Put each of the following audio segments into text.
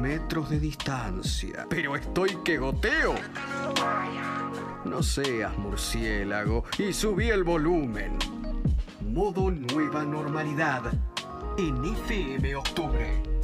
metros de distancia. Pero estoy que goteo. No seas murciélago y subí el volumen. Modo nueva normalidad en FM Octubre.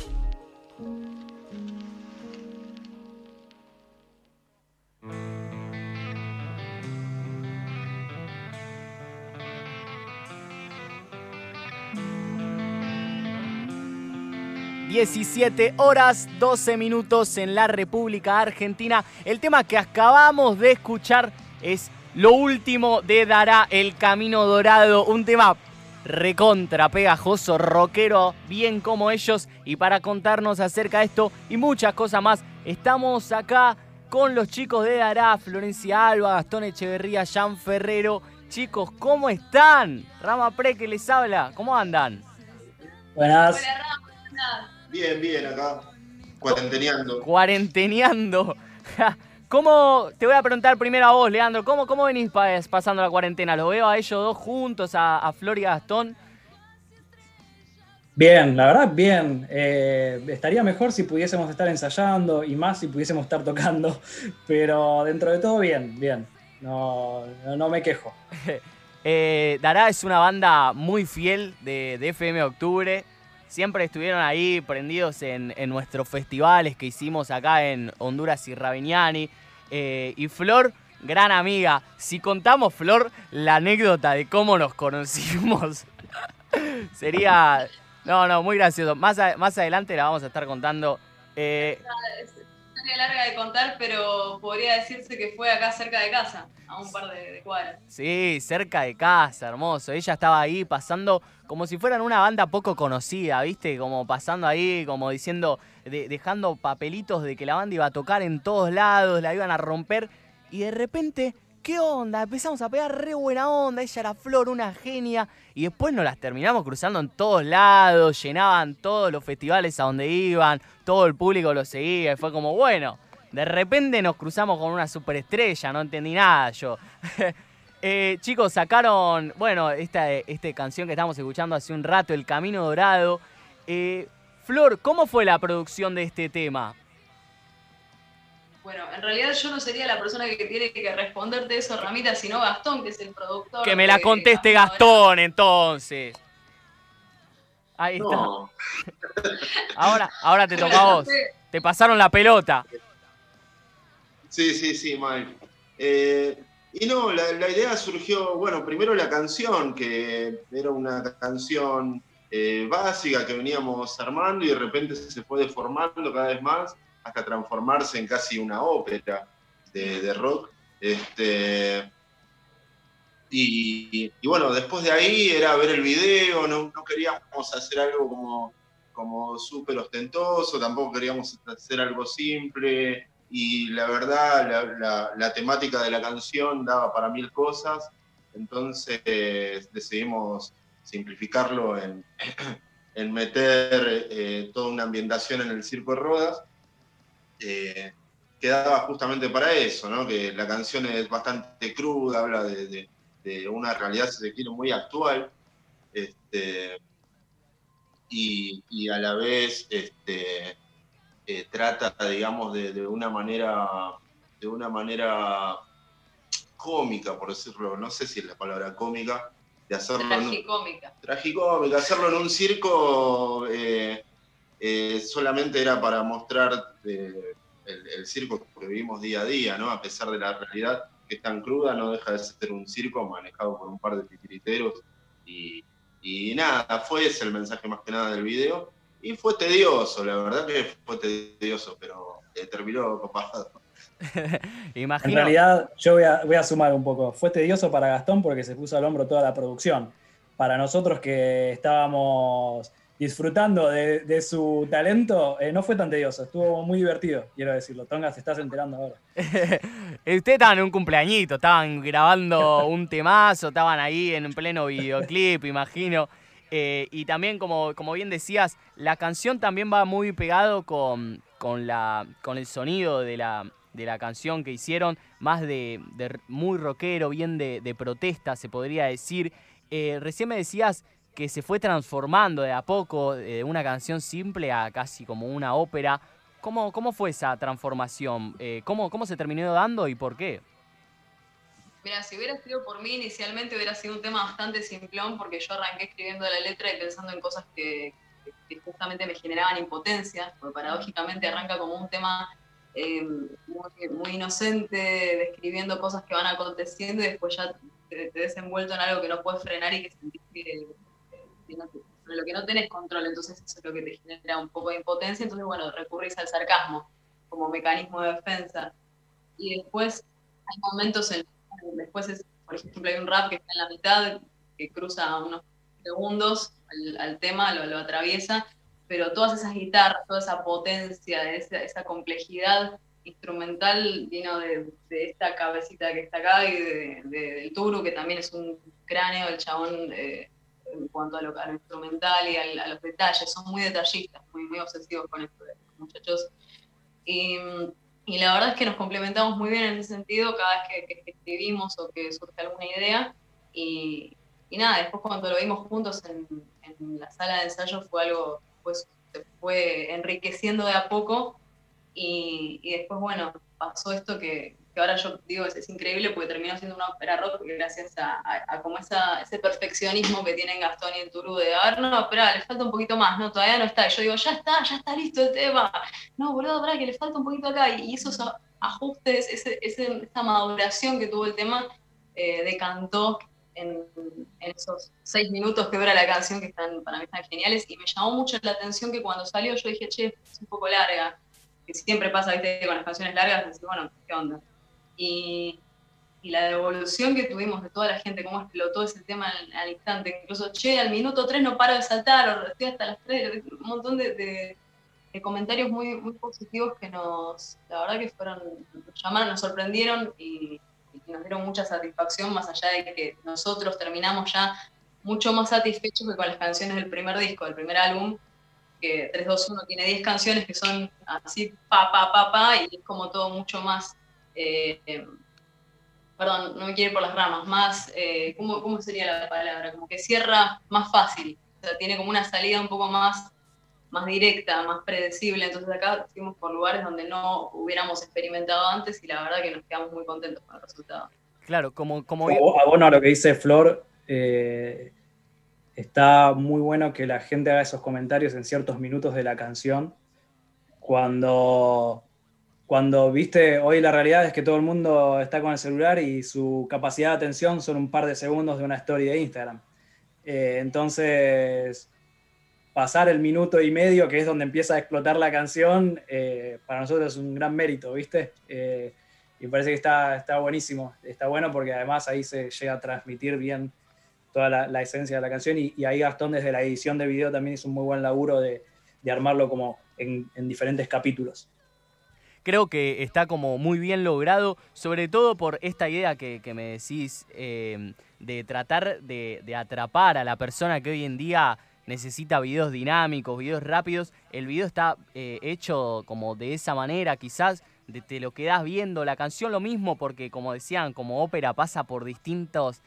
17 horas 12 minutos en la República Argentina. El tema que acabamos de escuchar es lo último de Dará el Camino Dorado, un tema recontra pegajoso, rockero, bien como ellos. Y para contarnos acerca de esto y muchas cosas más, estamos acá con los chicos de Dará, Florencia Alba, Gastón Echeverría, Jean Ferrero. Chicos, ¿cómo están? Rama Pre que les habla, ¿cómo andan? Buenas. Bien, bien, acá. Cuarenteneando. Cuarenteneando. ¿Cómo, te voy a preguntar primero a vos, Leandro, ¿cómo, cómo venís pasando la cuarentena? Lo veo a ellos dos juntos, a, Flor y a Gastón. Bien, la verdad, bien. Eh, estaría mejor si pudiésemos estar ensayando y más si pudiésemos estar tocando, pero dentro de todo, bien, bien. No, no, me quejo. eh, Dará es una banda muy fiel de, de FM Octubre siempre estuvieron ahí prendidos en, nuestros festivales que hicimos acá en Honduras y Ravignani. Eh, y Flor, gran amiga. Si contamos, Flor, la anécdota de cómo nos conocimos, sería... No, no, muy gracioso. Más, más adelante la vamos a estar contando. Eh, historia larga de contar, pero podría decirse que fue acá cerca de casa, a un par de, cuadras. Sí, cerca de casa, hermoso. Ella estaba ahí pasando como si fueran una banda poco conocida, ¿viste? Como pasando ahí, como diciendo, dejando papelitos de que la banda iba a tocar en todos lados, la iban a romper. Y de repente ¿qué onda? Empezamos a pegar re buena onda, ella era Flor, una genia, y después nos las terminamos cruzando en todos lados, llenaban todos los festivales a donde iban, todo el público lo seguía, y fue como, bueno, de repente nos cruzamos con una superestrella, no entendí nada yo. Eh, chicos, sacaron, bueno, esta, esta, canción que estamos escuchando hace un rato, El Camino Dorado. Eh, Flor, ¿cómo fue la producción de este tema? Bueno, en realidad yo no sería la persona que tiene que responderte eso, Ramita, sino Gastón, que es el productor. Que me la conteste Gastón, entonces. Ahí está. ahora, ahora te toca a vos. Te pasaron la pelota. Sí, sí, sí, Mike. Eh, y no, la, idea surgió, bueno, primero la canción, que era una canción eh, básica que veníamos armando y de repente se fue deformando cada vez más hasta transformarse en casi una ópera de, rock. Este, y, bueno, después de ahí era ver el video, no, queríamos hacer algo como, como súper ostentoso, tampoco queríamos hacer algo simple, y la verdad la, temática de la canción daba para mil cosas, entonces decidimos simplificarlo en, en meter eh, toda una ambientación en el circo de Rodas eh, quedaba justamente para eso, ¿no? que la canción es bastante cruda, habla de, una realidad, si se quiere, muy actual, este, y, a la vez este, eh, trata, digamos, de, una manera, de una manera cómica, por decirlo, no sé si es la palabra cómica, de hacerlo... Tragicómica. tragicómica, hacerlo en un circo... Eh, eh, solamente era para mostrar eh, el, circo que vivimos día a día, ¿no? A pesar de la realidad que es tan cruda, no deja de ser un circo manejado por un par de titiriteros. Y, nada, fue ese el mensaje más que nada del video. Y fue tedioso, la verdad que fue tedioso, pero eh, terminó copado. En realidad, yo voy a, voy a sumar un poco. Fue tedioso para Gastón porque se puso al hombro toda la producción. Para nosotros que estábamos disfrutando de, su talento, eh, no fue tan tedioso, estuvo muy divertido, quiero decirlo. Tonga, se estás enterando ahora. Ustedes estaban en un cumpleañito, estaban grabando un temazo, estaban ahí en pleno videoclip, imagino. Eh, y también, como, como bien decías, la canción también va muy pegado con, con, la, con el sonido de la, de la canción que hicieron, más de, muy rockero, bien de, protesta, se podría decir. Eh, recién me decías que se fue transformando de a poco de una canción simple a casi como una ópera. ¿Cómo, cómo fue esa transformación? Eh, ¿cómo, ¿Cómo se terminó dando y por qué? Mira, si hubiera sido por mí, inicialmente hubiera sido un tema bastante simplón, porque yo arranqué escribiendo la letra y pensando en cosas que, justamente me generaban impotencia, porque paradójicamente arranca como un tema eh, muy, inocente, describiendo cosas que van aconteciendo y después ya te, te ves envuelto en algo que no puedes frenar y que sentís que, sobre lo que no tenés control, entonces eso es lo que te genera un poco de impotencia, entonces bueno, recurrís al sarcasmo como mecanismo de defensa. Y después hay momentos en después es, por ejemplo, hay un rap que está en la mitad, que cruza unos segundos al, tema, lo, atraviesa, pero todas esas guitarras, toda esa potencia, esa, complejidad instrumental vino de, esta cabecita que está acá y de, del Turu, que también es un cráneo, el chabón eh, en cuanto a lo, instrumental y a, los detalles, son muy detallistas, muy, muy obsesivos con esto, muchachos. Y, y la verdad es que nos complementamos muy bien en ese sentido cada vez que, escribimos o que surge alguna idea. Y, y, nada, después cuando lo vimos juntos en, en la sala de ensayo fue algo, pues se fue enriqueciendo de a poco. Y, y después, bueno, pasó esto que, que ahora yo digo es, increíble porque terminó siendo una ópera rock gracias a, como esa, ese perfeccionismo que tienen Gastón y el Turú de, a ver, no, espera, le falta un poquito más, no, todavía no está. Y yo digo, ya está, ya está listo el tema. No, boludo, espera, que le falta un poquito acá. Y, esos ajustes, ese, ese, esa maduración que tuvo el tema, eh, decantó en, en, esos seis minutos que dura la canción, que están para mí están geniales. Y me llamó mucho la atención que cuando salió yo dije, che, es un poco larga. Que siempre pasa, viste, con las canciones largas, decís, bueno, ¿qué onda? Y, la devolución que tuvimos de toda la gente, cómo explotó ese tema al, instante. Incluso, che, al minuto 3 no paro de saltar, o estoy hasta las 3, un montón de, comentarios muy, positivos que nos, la verdad que fueron, nos llamaron, nos sorprendieron y, nos dieron mucha satisfacción, más allá de que nosotros terminamos ya mucho más satisfechos que con las canciones del primer disco, del primer álbum, que 321 tiene 10 canciones que son así, pa, pa, pa, pa, y es como todo mucho más eh, perdón, no me quiero ir por las ramas, más, eh, ¿cómo, sería la palabra? Como que cierra más fácil, o sea, tiene como una salida un poco más, más directa, más predecible, entonces acá fuimos por lugares donde no hubiéramos experimentado antes y la verdad que nos quedamos muy contentos con el resultado. Claro, como... como... bueno, lo que dice Flor, eh, está muy bueno que la gente haga esos comentarios en ciertos minutos de la canción, cuando cuando, viste, hoy la realidad es que todo el mundo está con el celular y su capacidad de atención son un par de segundos de una story de Instagram. Eh, entonces, pasar el minuto y medio, que es donde empieza a explotar la canción, eh, para nosotros es un gran mérito, ¿viste? Eh, y parece que está, está buenísimo. Está bueno porque además ahí se llega a transmitir bien toda la, esencia de la canción y, ahí Gastón desde la edición de video también hizo un muy buen laburo de, armarlo como en diferentes capítulos creo que está como muy bien logrado, sobre todo por esta idea que, me decís em, de tratar de, atrapar a la persona que hoy en día necesita videos dinámicos, videos rápidos. El video está eh, hecho como de esa manera, quizás te lo quedas viendo. La canción lo mismo porque, como decían, como ópera pasa por distintos...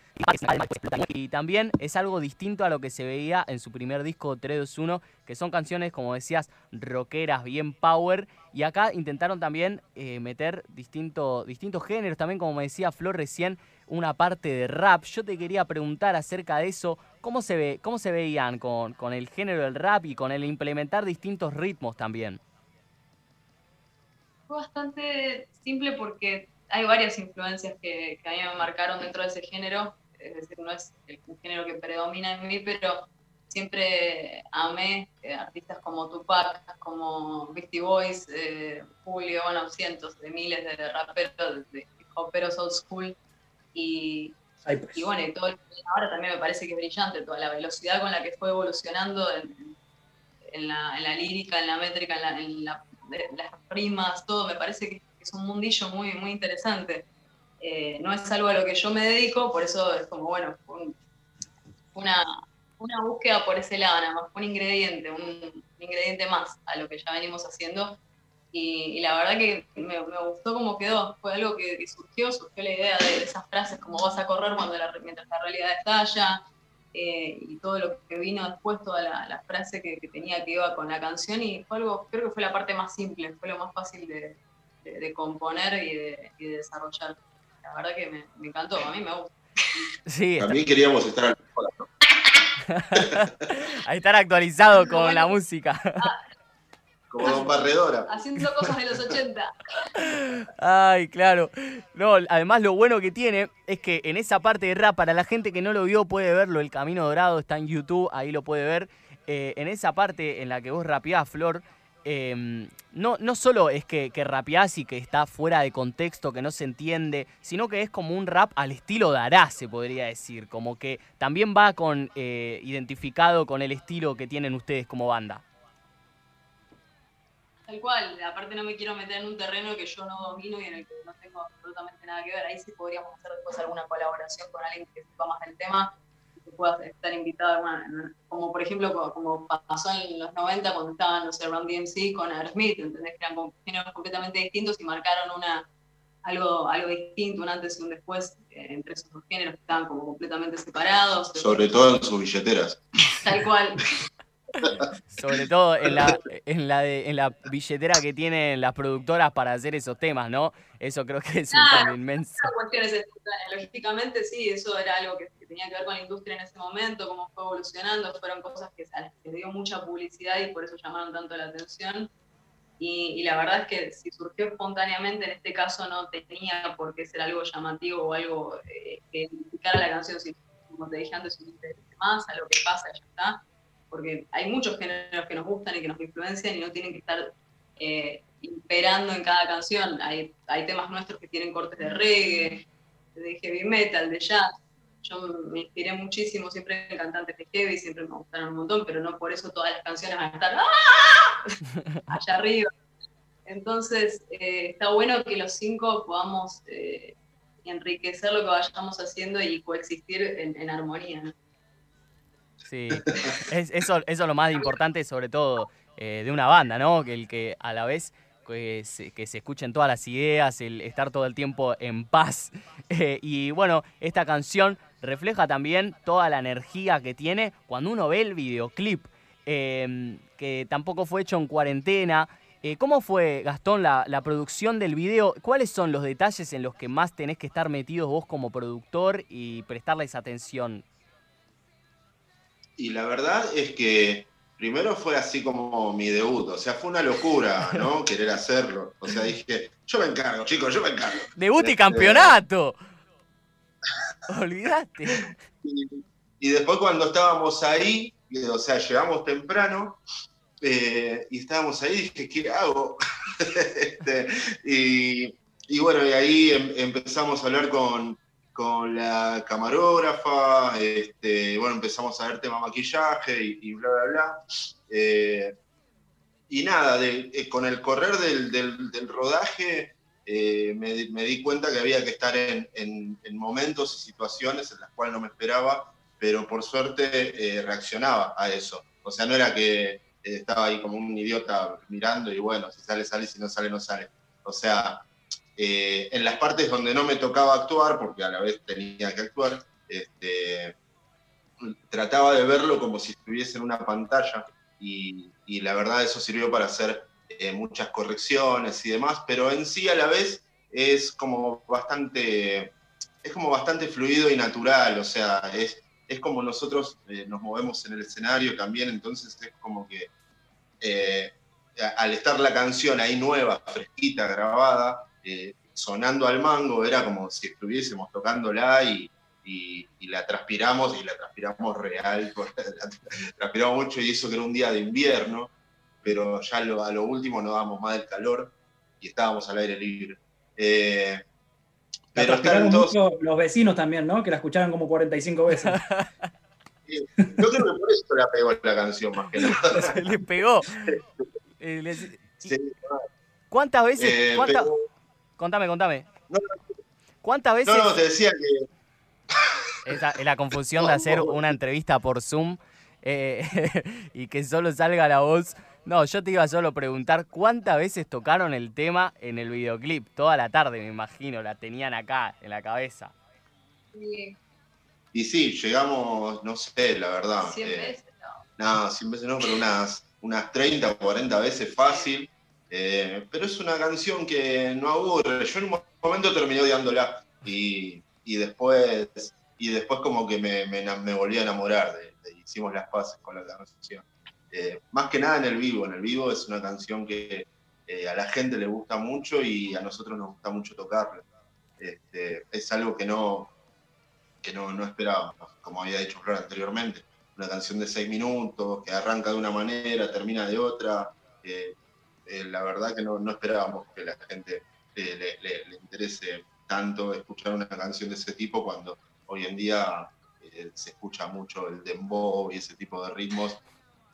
Y también es algo distinto a lo que se veía en su primer disco 321, que son canciones, como decías, rockeras, bien power. Y acá intentaron también eh, meter distintos géneros, también como me decía Flor recién, una parte de rap. Yo te quería preguntar acerca de eso, ¿cómo se, ve, cómo se veían con, con el género del rap y con el implementar distintos ritmos también? Fue bastante simple porque hay varias influencias que, a mí me marcaron dentro de ese género. Es decir, no es el género que predomina en mí, pero siempre amé eh, artistas como Tupac, como Beastie Boys, eh, Julio, bueno, cientos de miles de raperos, de hip old school. Y, y bueno, y todo ahora también me parece que es brillante, toda la velocidad con la que fue evolucionando en, en, la, en la, lírica, en la métrica, en la, las rimas, todo, me parece que es un mundillo muy, muy interesante. Eh, no es algo a lo que yo me dedico, por eso es como, bueno, una, una búsqueda por ese lado, nada más, un ingrediente, un, ingrediente más a lo que ya venimos haciendo. Y, la verdad que me, gustó cómo quedó. Fue algo que, surgió, surgió la idea de, esas frases como vas a correr cuando la, mientras la realidad estalla, eh, y todo lo que vino después, toda la, frase que, tenía que iba con la canción y fue algo, creo que fue la parte más simple, fue lo más fácil de, componer y de, desarrollar. La verdad que me, encantó, a mí me gusta. Sí, También queríamos estar al a estar actualizado con la música. Ah, como Don Barredora. Haciendo cosas de los 80. Ay, claro. No, además lo bueno que tiene es que en esa parte de rap, para la gente que no lo vio, puede verlo. El Camino Dorado está en YouTube, ahí lo puede ver. Eh, en esa parte en la que vos rapeás, Flor, em, no, no solo es que, que rapeás y que está fuera de contexto, que no se entiende, sino que es como un rap al estilo Dará, se podría decir. Como que también va con eh, identificado con el estilo que tienen ustedes como banda. Tal cual, aparte no me quiero meter en un terreno que yo no domino y en el que no tengo absolutamente nada que ver. Ahí sí podríamos hacer después alguna colaboración con alguien que sepa más del tema y que pueda estar invitado, como por ejemplo como pasó en los 90 cuando estaban, no sé, Run DMC con Aerosmith, ¿entendés? Que eran géneros completamente distintos y marcaron una algo, algo distinto, un antes y un después eh, entre esos dos géneros que estaban como completamente separados. Sobre todo en sus billeteras. Tal cual. Sobre todo en la, en la, en la billetera que tienen las productoras para hacer esos temas, ¿no? Eso creo que es un cambio inmenso. Logísticamente sí, eso era algo que, tenía que ver con la industria en ese momento, cómo fue evolucionando, fueron cosas que se dio mucha publicidad y por eso llamaron tanto la atención. Y, la verdad es que si surgió espontáneamente, en este caso no tenía por qué ser algo llamativo o algo eh, que identificara la canción, sino como te dije antes, un interés más a lo que pasa, ya está porque hay muchos géneros que nos gustan y que nos influencian y no tienen que estar eh, imperando en cada canción. Hay, hay temas nuestros que tienen cortes de reggae, de heavy metal, de jazz. Yo me inspiré muchísimo siempre en cantantes de heavy, siempre me gustaron un montón, pero no por eso todas las canciones van a estar ¡ah! allá arriba. Entonces, eh, está bueno que los cinco podamos eh, enriquecer lo que vayamos haciendo y coexistir en, en armonía. ¿no? Sí, es, eso, es lo más importante, sobre todo eh, de una banda, ¿no? Que el que a la vez que se, que se escuchen todas las ideas, el estar todo el tiempo en paz. Eh, y bueno, esta canción refleja también toda la energía que tiene cuando uno ve el videoclip, em, que tampoco fue hecho en cuarentena. Eh, ¿Cómo fue, Gastón, la, la, producción del video? ¿Cuáles son los detalles en los que más tenés que estar metidos vos como productor y prestarles atención? Y la verdad es que primero fue así como mi debut, o sea, fue una locura, ¿no? Querer hacerlo. O sea, dije, yo me encargo, chicos, yo me encargo. Debut y este, campeonato. Olvídate. Y, después cuando estábamos ahí, o sea, llegamos temprano eh, y estábamos ahí, dije, ¿qué hago? Este, y, y, bueno, y ahí em, empezamos a hablar con, con la camarógrafa, este, bueno, empezamos a ver tema maquillaje y, bla, bla, bla. Eh, y nada, eh, con el correr del, rodaje eh, me, di cuenta que había que estar en, momentos y situaciones en las cuales no me esperaba, pero por suerte reaccionaba a eso. O sea, no era que estaba ahí como un idiota mirando y bueno, si sale, sale, si no sale, no sale. O sea, eh, en las partes donde no me tocaba actuar, porque a la vez tenía que actuar, este, trataba de verlo como si estuviese en una pantalla y, la verdad eso sirvió para hacer eh, muchas correcciones y demás, pero en sí a la vez es como bastante, es como bastante fluido y natural, o sea, es, es como nosotros eh, nos movemos en el escenario también, entonces es como que al estar la canción ahí nueva, fresquita, grabada, eh, sonando al mango, era como si estuviésemos tocándola y, y, la transpiramos y la transpiramos real, la transpiramos mucho y eso que era un día de invierno, pero ya a lo último no dábamos más del calor y estábamos al aire libre. Eh, pero los vecinos también, ¿no? Que la escucharon como 45 veces. Yo creo que por eso la pegó la canción más que nada. Se le pegó. Eh, ¿Cuántas veces? Contame, contame. ¿Cuántas veces? No, no, te decía que. Esa es la confusión de hacer una entrevista por Zoom eh, y que solo salga la voz. No, yo te iba solo a preguntar cuántas veces tocaron el tema en el videoclip. Toda la tarde, me imagino, la tenían acá en la cabeza. Sí. Y sí, llegamos, no sé, la verdad. 100 eh, veces, no. No, 100 veces no, pero unas, unas 30 o 40 veces fácil. Eh, pero es una canción que no aburre. Yo en un momento terminé odiándola y, y después y después como que me, me, volví a enamorar de, hicimos las paces con la canción. Eh, más que nada en el vivo, en el vivo es una canción que eh, a la gente le gusta mucho y a nosotros nos gusta mucho tocarla. Este, es algo que no, que no, no esperábamos, como había dicho Flor anteriormente. Una canción de seis minutos, que arranca de una manera, termina de otra. Eh, eh, la verdad que no, no esperábamos que la gente eh, le, le- le interese tanto escuchar una canción de ese tipo cuando hoy en día eh, se escucha mucho el dembow y ese tipo de ritmos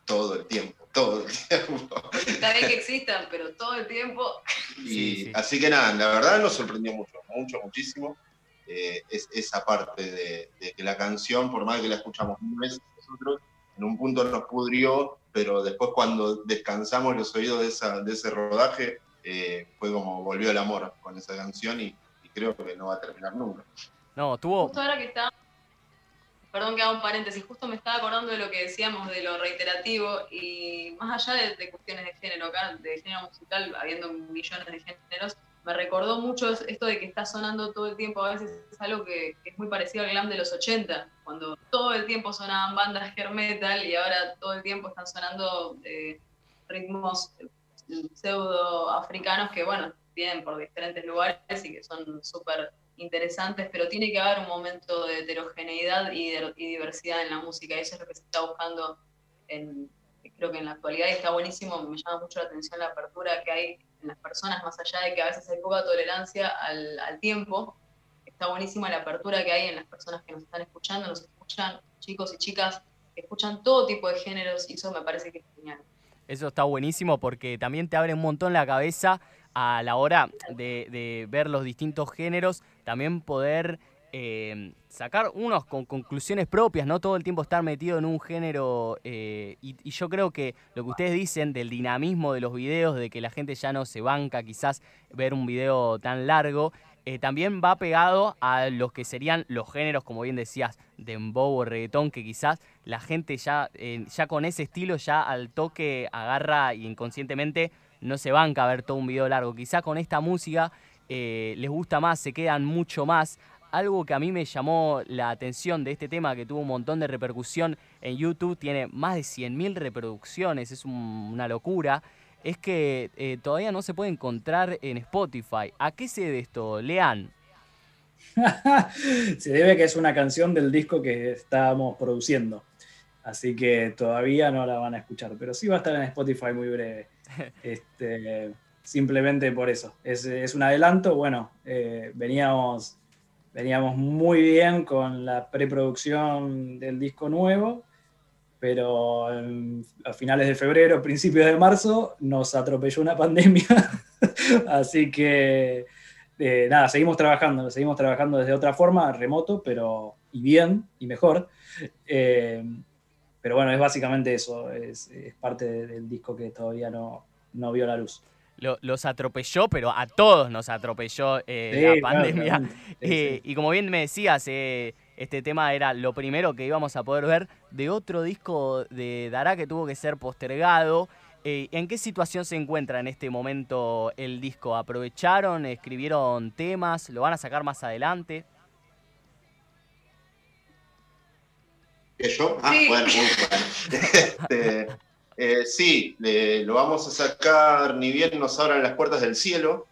todo el tiempo, todo el tiempo. Está bien que existan, pero todo el tiempo. Y, Sí, sí. Así que nada, la verdad nos sorprendió mucho, mucho, muchísimo. Eh, es, esa parte de, de que la canción, por más que la escuchamos mil veces nosotros, en un punto nos pudrió, pero después cuando descansamos los oídos de, esa, de ese rodaje, eh, fue como volvió el amor con esa canción y, y creo que no va a terminar nunca. No, tuvo. Justo ahora que está. Perdón que haga un paréntesis, justo me estaba acordando de lo que decíamos de lo reiterativo y más allá de, de cuestiones de género, acá, de género musical, habiendo millones de géneros, me recordó mucho esto de que está sonando todo el tiempo, a veces es algo que, es muy parecido al glam de los 80, cuando todo el tiempo sonaban bandas hair metal y ahora todo el tiempo están sonando eh, ritmos eh, pseudo africanos que, bueno, vienen por diferentes lugares y que son súper interesantes, pero tiene que haber un momento de heterogeneidad y diversidad en la música, y eso es lo que se está buscando en, creo que en la actualidad está buenísimo, me llama mucho la atención la apertura que hay en las personas, más allá de que a veces hay poca tolerancia al, tiempo, está buenísima la apertura que hay en las personas que nos están escuchando, nos escuchan chicos y chicas escuchan todo tipo de géneros y eso me parece que es genial. Eso está buenísimo porque también te abre un montón la cabeza a la hora de, de ver los distintos géneros, también poder eh, sacar unos con conclusiones propias, no todo el tiempo estar metido en un género. eh, y, yo creo que lo que ustedes dicen del dinamismo de los videos, de que la gente ya no se banca quizás ver un video tan largo, eh, también va pegado a los que serían los géneros, como bien decías, dembow o reggaetón, que quizás la gente ya, eh, ya con ese estilo ya al toque agarra y inconscientemente no se banca a ver todo un video largo. Quizá con esta música les gusta más, se quedan mucho más. Algo que a mí me llamó la atención de este tema, que tuvo un montón de repercusión en YouTube, tiene más de 100.000 reproducciones, es un- una locura, es que eh, todavía no se puede encontrar en Spotify. ¿A qué se debe esto? Lean. Se debe a que es una canción del disco que estábamos produciendo. Así que todavía no la van a escuchar, pero sí va a estar en Spotify muy breve. Este, simplemente por eso. Es, es un adelanto. Bueno, eh, veníamos, veníamos muy bien con la preproducción del disco nuevo, pero en- a finales de febrero, principios de marzo, nos atropelló una pandemia. Así que eh, nada, seguimos trabajando, seguimos trabajando desde otra forma, remoto, pero y bien y mejor. Eh, pero bueno, es básicamente eso, es, es parte de- del disco que todavía no, no vio la luz. Lo- los atropelló, pero a todos nos atropelló eh, Sí, la claro, pandemia. Sí, Eh, sí. Y como bien me decías, eh, este tema era lo primero que íbamos a poder ver de otro disco de Dará que tuvo que ser postergado. Eh, ¿En qué situación se encuentra en este momento el disco? ¿Aprovecharon, escribieron temas? ¿Lo van a sacar más adelante? ¿Que yo? Ah, Sí. bueno, muy bueno. Este, eh, sí, lo vamos a sacar ni bien nos abran las puertas del cielo.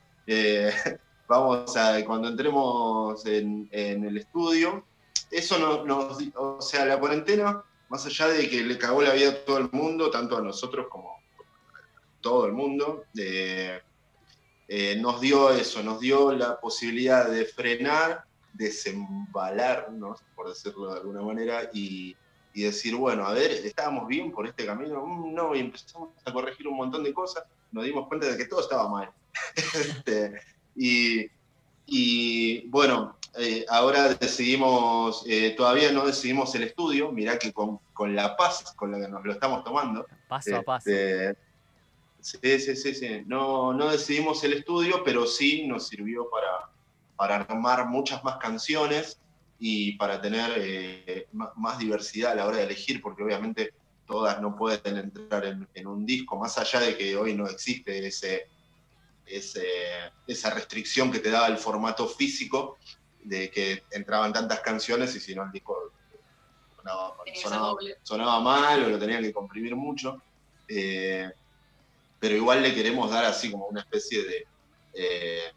Vamos a, cuando entremos en, el estudio, eso no- nos, di- o sea, la cuarentena, más allá de que le cagó la vida a todo el mundo, tanto a nosotros como a todo el mundo, eh, eh, nos dio eso, nos dio la posibilidad de frenar, desembalarnos, por decirlo de alguna manera, y, y decir, bueno, a ver, ¿estábamos bien por este camino? Mm, no, y empezamos a corregir un montón de cosas, nos dimos cuenta de que todo estaba mal. Este, y, y, bueno, eh, ahora decidimos, eh, todavía no decidimos el estudio, mirá que con, con la paz con la que nos lo estamos tomando, Paso a paso. este, sí, sí, sí, sí. No, no decidimos el estudio, pero sí nos sirvió para, para armar muchas más canciones y para tener eh, más diversidad a la hora de elegir, porque obviamente todas no pueden entrar en, un disco, más allá de que hoy no existe ese, esa restricción que te daba el formato físico, de que entraban tantas canciones y si no el disco sonaba, mal o lo tenían que comprimir mucho. Eh, pero igual le queremos dar así como una especie de, eh,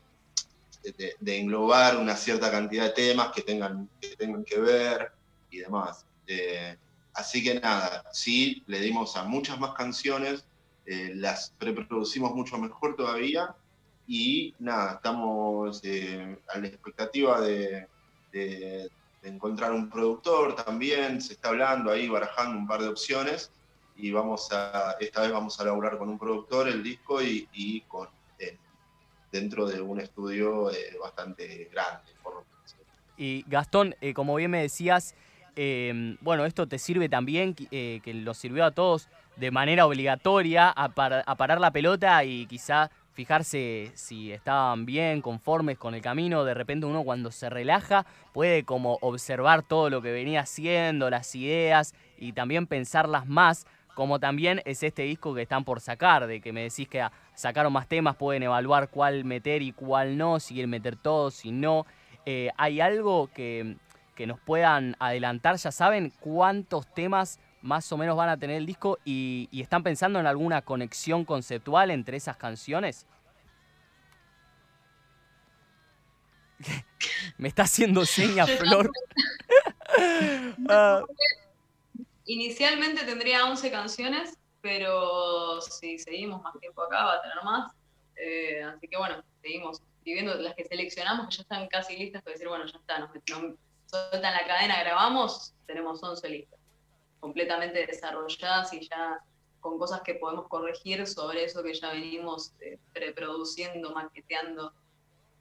de, englobar una cierta cantidad de temas que tengan que, tengan que ver y demás. Eh, así que nada, sí, le dimos a muchas más canciones, las preproducimos mucho mejor todavía y nada, estamos a la expectativa de, encontrar un productor también, se está hablando ahí, barajando un par de opciones y vamos a, esta vez vamos a laburar con un productor el disco y, con, eh, dentro de un estudio eh, bastante grande. Por y Gastón, eh, como bien me decías, bueno, esto te sirve también, que lo sirvió a todos de manera obligatoria a, a parar la pelota y quizá fijarse si estaban bien, conformes con el camino. De repente uno cuando se relaja puede como observar todo lo que venía haciendo, las ideas y también pensarlas más. Como también es este disco que están por sacar, de que me decís que sacaron más temas, pueden evaluar cuál meter y cuál no, si quieren meter todos, si no. Eh, ¿Hay algo que, que nos puedan adelantar? ¿Ya saben cuántos temas más o menos van a tener el disco y, están pensando en alguna conexión conceptual entre esas canciones? Me está haciendo señas, Flor. Ah. Inicialmente tendría 11 canciones, pero si seguimos más tiempo acá va a tener más. Eh, así que bueno, seguimos viviendo las que seleccionamos, que ya están casi listas para decir, bueno, ya está, nos, nos sueltan la cadena, grabamos, tenemos 11 listas completamente desarrolladas y ya con cosas que podemos corregir sobre eso que ya venimos eh, reproduciendo, maqueteando.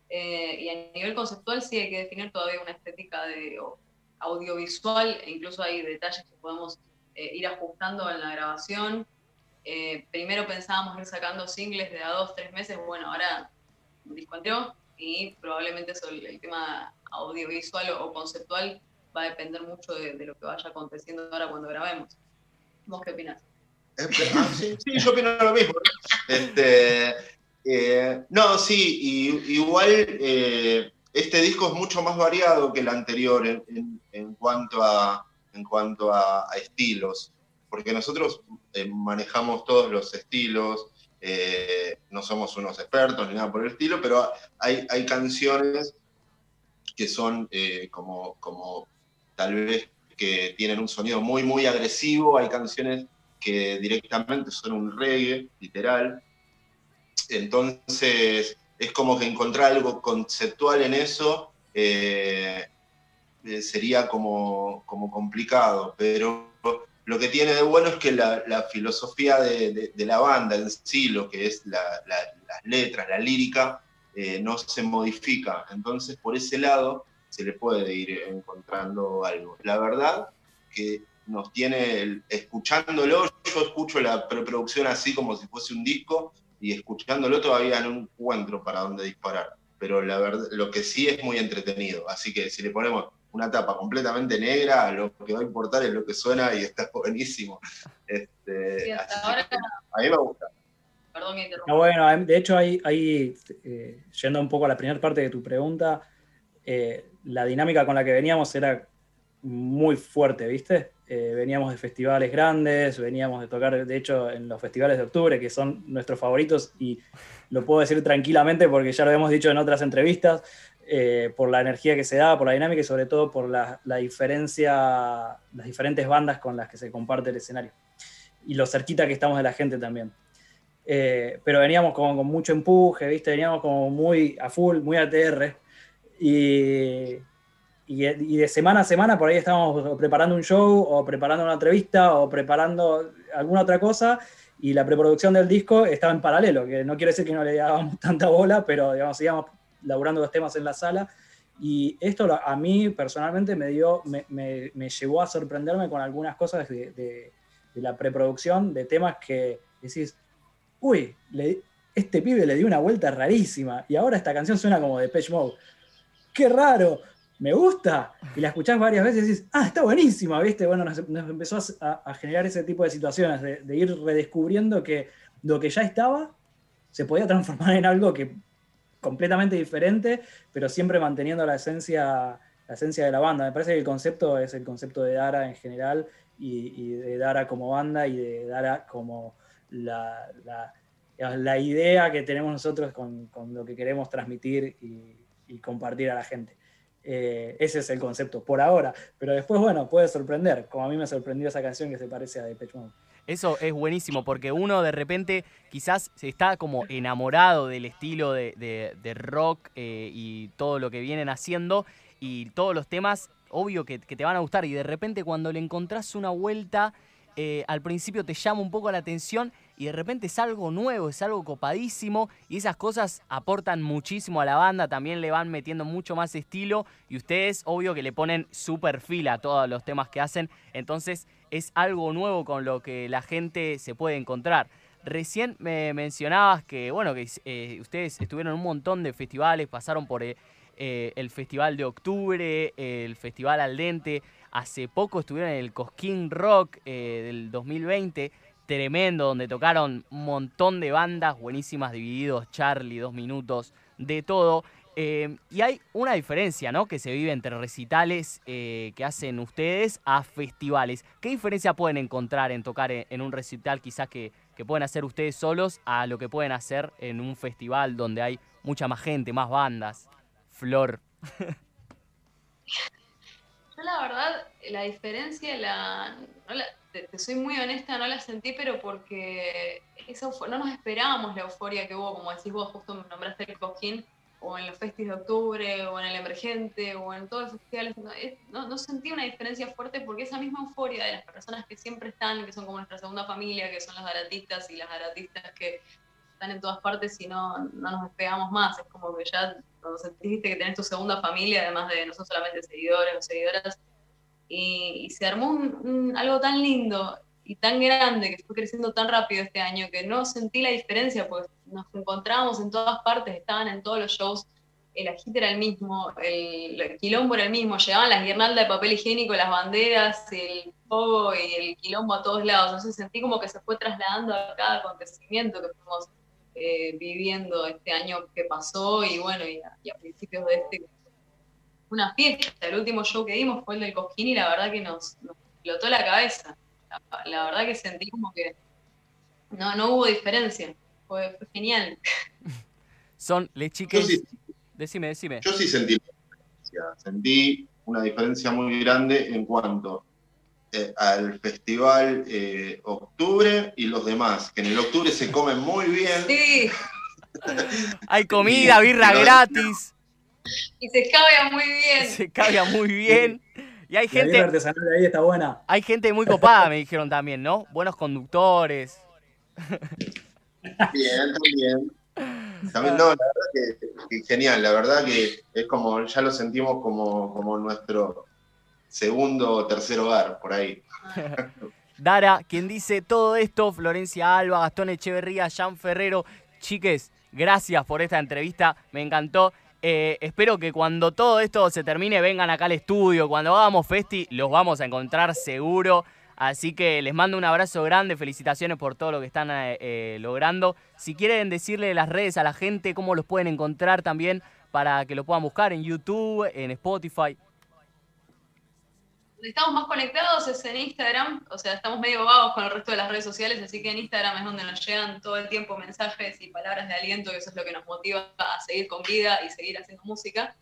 Eh, y a nivel conceptual sí hay que definir todavía una estética de audiovisual e incluso hay detalles que podemos eh, ir ajustando en la grabación. primero pensábamos ir sacando singles de a dos, tres meses, bueno, ahora un disco entero y probablemente eso, el, tema audiovisual o conceptual va a depender mucho de, lo que vaya aconteciendo ahora cuando grabemos. ¿Vos qué opinás? Eh, ah, sí, yo opino lo mismo. Este, eh, no, sí, igual eh, este disco es mucho más variado que el anterior en, cuanto, a, en cuanto a, estilos, porque nosotros manejamos todos los estilos, no somos unos expertos ni nada por el estilo, pero hay, hay canciones que son como, como tal vez que tienen un sonido muy, muy agresivo, hay canciones que directamente son un reggae, literal. Entonces, es como que encontrar algo conceptual en eso eh, eh, sería como, como complicado, pero lo que tiene de bueno es que la, filosofía de, la banda en sí, lo que es las letras, la lírica, eh, no se modifica. Entonces, por ese lado, se le puede ir encontrando algo. La verdad que nos tiene, escuchándolo, yo escucho la preproducción así como si fuese un disco y escuchándolo todavía no encuentro para dónde disparar. Pero la verdad, lo que sí es muy entretenido. Así que si le ponemos una tapa completamente negra, lo que va a importar es lo que suena y está buenísimo. Este, a mí me gusta. Perdón, me interrumpo. bueno, de hecho, ahí, ahí eh, yendo un poco a la primera parte de tu pregunta, eh, la dinámica con la que veníamos era muy fuerte, ¿viste? Eh, veníamos de festivales grandes, veníamos de tocar, de hecho, en los festivales de octubre, que son nuestros favoritos, y lo puedo decir tranquilamente porque ya lo hemos dicho en otras entrevistas, eh, por la energía que se da, por la dinámica y sobre todo por la, diferencia, las diferentes bandas con las que se comparte el escenario. Y lo cerquita que estamos de la gente también. Eh, pero veníamos como con mucho empuje, ¿viste? Veníamos como muy a full, muy ATR. Y, y, de semana a semana por ahí estábamos preparando un show o preparando una entrevista o preparando alguna otra cosa y la preproducción del disco estaba en paralelo, que no quiere decir que no le dábamos tanta bola, pero digamos, íbamos laburando los temas en la sala y esto a mí personalmente me, dio, me, me, llevó a sorprenderme con algunas cosas de, de, la preproducción, de temas que decís, uy, este pibe le dio una vuelta rarísima y ahora esta canción suena como de Pitch Mode qué raro. me gusta, y la escuchás varias veces y decís, ah, está buenísima, ¿viste? Bueno, nos, empezó a, generar ese tipo de situaciones, de, ir redescubriendo que lo que ya estaba se podía transformar en algo que completamente diferente, pero siempre manteniendo la esencia, la esencia de la banda. Me parece que el concepto es el concepto de Dara en general y, de Dara como banda y de Dara como la, la, idea que tenemos nosotros con, con, lo que queremos transmitir y compartir a la gente. Eh, ese es el concepto por ahora. Pero después, bueno, puede sorprender, como a mí me sorprendió esa canción que se parece a Depeche Mode. Eso es buenísimo porque uno de repente quizás se está como enamorado del estilo de, rock eh, y todo lo que vienen haciendo y todos los temas, obvio que, que te van a gustar y de repente cuando le encontrás una vuelta eh, al principio te llama un poco la atención y de repente es algo nuevo, es algo copadísimo y esas cosas aportan muchísimo a la banda, también le van metiendo mucho más estilo y ustedes obvio que le ponen super fila a todos los temas que hacen, entonces es algo nuevo con lo que la gente se puede encontrar. Recién me mencionabas que, bueno, que eh, ustedes estuvieron en un montón de festivales, pasaron por eh, el Festival de Octubre, el Festival Al Dente, Hace poco estuvieron en el Cosquín Rock eh, del 2020, tremendo, donde tocaron un montón de bandas buenísimas, divididos, Charlie, dos minutos, de todo. Eh, y hay una diferencia, ¿no? Que se vive entre recitales eh, que hacen ustedes a festivales. ¿Qué diferencia pueden encontrar en tocar en, un recital quizás que, que, pueden hacer ustedes solos a lo que pueden hacer en un festival donde hay mucha más gente, más bandas? Flor. la verdad, la diferencia, la, te, soy muy honesta, no la sentí, pero porque no nos esperábamos la euforia que hubo, como decís vos, justo me nombraste el Coquín, o en los festivales de octubre, o en el Emergente, o en todos los festivales. No, no, sentí una diferencia fuerte porque esa misma euforia de las personas que siempre están, que son como nuestra segunda familia, que son las aratistas y las aratistas que están en todas partes y no, no nos despegamos más. Es como que ya cuando sentiste que tenés tu segunda familia, además de no son solamente seguidores o seguidoras, y, se armó algo tan lindo y tan grande que fue creciendo tan rápido este año que no sentí la diferencia, porque nos encontrábamos en todas partes, estaban en todos los shows, el agite era el mismo, el, quilombo era el mismo, llegaban las guirnaldas de papel higiénico, las banderas, el fuego y el quilombo a todos lados, entonces sentí como que se fue trasladando a cada acontecimiento que fuimos eh, viviendo este año que pasó y bueno, y a, principios de este, una fiesta. El último show que dimos fue el del Cosquín y la verdad que nos, explotó la cabeza. La, verdad que sentí como que no, no hubo diferencia. Fue, genial. Son les chiques. decime, decime. Yo sí sentí Sentí una diferencia muy grande en cuanto eh, al festival eh, Octubre y los demás, que en el Octubre se comen muy bien. Sí. Hay comida, birra gratis. Y se cabía muy bien. Se cabía muy bien. Y hay gente. artesanal de ahí está buena. Hay gente muy copada, me dijeron también, ¿no? Buenos conductores. Bien, también. También, no, la verdad que, genial, la verdad que es como, ya lo sentimos como, como nuestro, segundo o tercer hogar, por ahí. Dara, quien dice todo esto, Florencia Alba, Gastón Echeverría, Jean Ferrero. Chiques, gracias por esta entrevista, me encantó. Eh, espero que cuando todo esto se termine vengan acá al estudio. Cuando hagamos festi los vamos a encontrar seguro. Así que les mando un abrazo grande, felicitaciones por todo lo que están eh, eh, logrando. Si quieren decirle las redes a la gente, cómo los pueden encontrar también para que lo puedan buscar en YouTube, en Spotify estamos más conectados es en Instagram, o sea, estamos medio vagos con el resto de las redes sociales, así que en Instagram es donde nos llegan todo el tiempo mensajes y palabras de aliento, y eso es lo que nos motiva a seguir con vida y seguir haciendo música.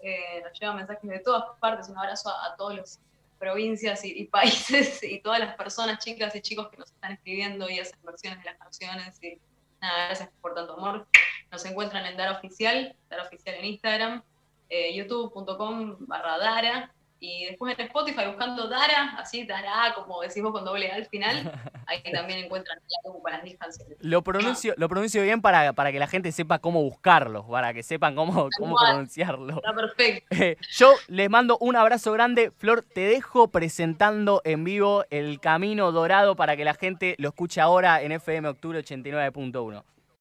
Eh, nos llegan mensajes de todas partes, un abrazo a, todas las provincias y, países y todas las personas, chicas y chicos que nos están escribiendo y hacen versiones de las canciones y nada, gracias por tanto amor. Nos encuentran en Dara Oficial, Dara Oficial en Instagram, eh, youtube.com barra Dara, y después en Spotify buscando Dara, así Dara, como decimos con doble A al final, ahí también encuentran la para 10 canciones. Lo pronuncio, lo pronuncio bien para, para que la gente sepa cómo buscarlo, para que sepan cómo, cómo pronunciarlo. Está perfecto. Eh, yo les mando un abrazo grande. Flor, te dejo presentando en vivo El Camino Dorado para que la gente lo escuche ahora en FM Octubre 89.1.